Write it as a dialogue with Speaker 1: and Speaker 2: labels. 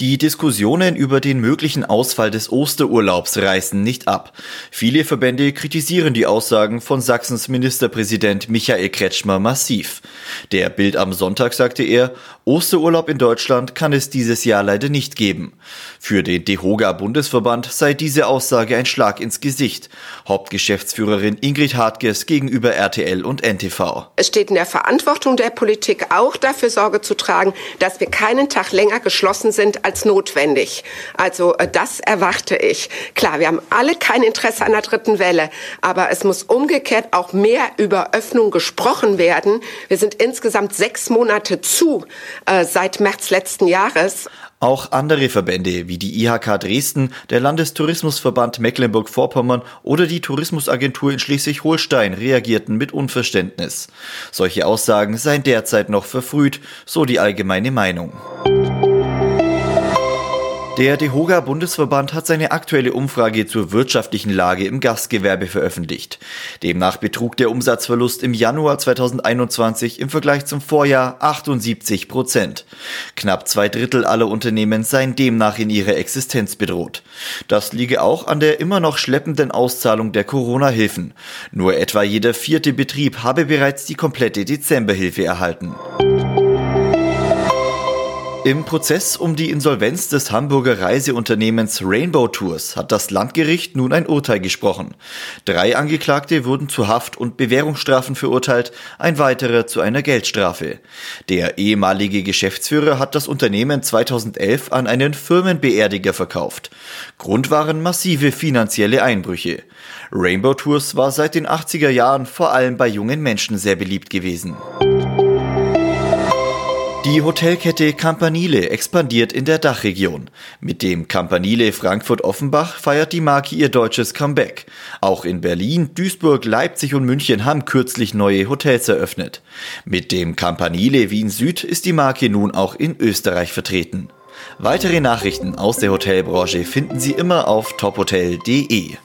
Speaker 1: Die Diskussionen über den möglichen Ausfall des Osterurlaubs reißen nicht ab. Viele Verbände kritisieren die Aussagen von Sachsens Ministerpräsident Michael Kretschmer massiv. Der Bild am Sonntag sagte er, Osterurlaub in Deutschland kann es dieses Jahr leider nicht geben. Für den DEHOGA Bundesverband sei diese Aussage ein Schlag ins Gesicht. Hauptgeschäftsführerin Ingrid Hartges gegenüber RTL und NTV.
Speaker 2: Es steht in der Verantwortung der Politik auch dafür Sorge zu tragen, dass wir keinen Tag länger geschlossen sind als notwendig. Also äh, das erwarte ich. Klar, wir haben alle kein Interesse an der dritten Welle, aber es muss umgekehrt auch mehr über Öffnung gesprochen werden. Wir sind insgesamt sechs Monate zu äh, seit März letzten Jahres.
Speaker 1: Auch andere Verbände wie die IHK Dresden, der Landestourismusverband Mecklenburg-Vorpommern oder die Tourismusagentur in Schleswig-Holstein reagierten mit Unverständnis. Solche Aussagen seien derzeit noch verfrüht, so die allgemeine Meinung. Der DEHOGA Bundesverband hat seine aktuelle Umfrage zur wirtschaftlichen Lage im Gastgewerbe veröffentlicht. Demnach betrug der Umsatzverlust im Januar 2021 im Vergleich zum Vorjahr 78 Prozent. Knapp zwei Drittel aller Unternehmen seien demnach in ihrer Existenz bedroht. Das liege auch an der immer noch schleppenden Auszahlung der Corona-Hilfen. Nur etwa jeder vierte Betrieb habe bereits die komplette Dezemberhilfe erhalten. Im Prozess um die Insolvenz des Hamburger Reiseunternehmens Rainbow Tours hat das Landgericht nun ein Urteil gesprochen. Drei Angeklagte wurden zu Haft- und Bewährungsstrafen verurteilt, ein weiterer zu einer Geldstrafe. Der ehemalige Geschäftsführer hat das Unternehmen 2011 an einen Firmenbeerdiger verkauft. Grund waren massive finanzielle Einbrüche. Rainbow Tours war seit den 80er Jahren vor allem bei jungen Menschen sehr beliebt gewesen. Die Hotelkette Campanile expandiert in der Dachregion. Mit dem Campanile Frankfurt-Offenbach feiert die Marke ihr deutsches Comeback. Auch in Berlin, Duisburg, Leipzig und München haben kürzlich neue Hotels eröffnet. Mit dem Campanile Wien Süd ist die Marke nun auch in Österreich vertreten. Weitere Nachrichten aus der Hotelbranche finden Sie immer auf tophotel.de.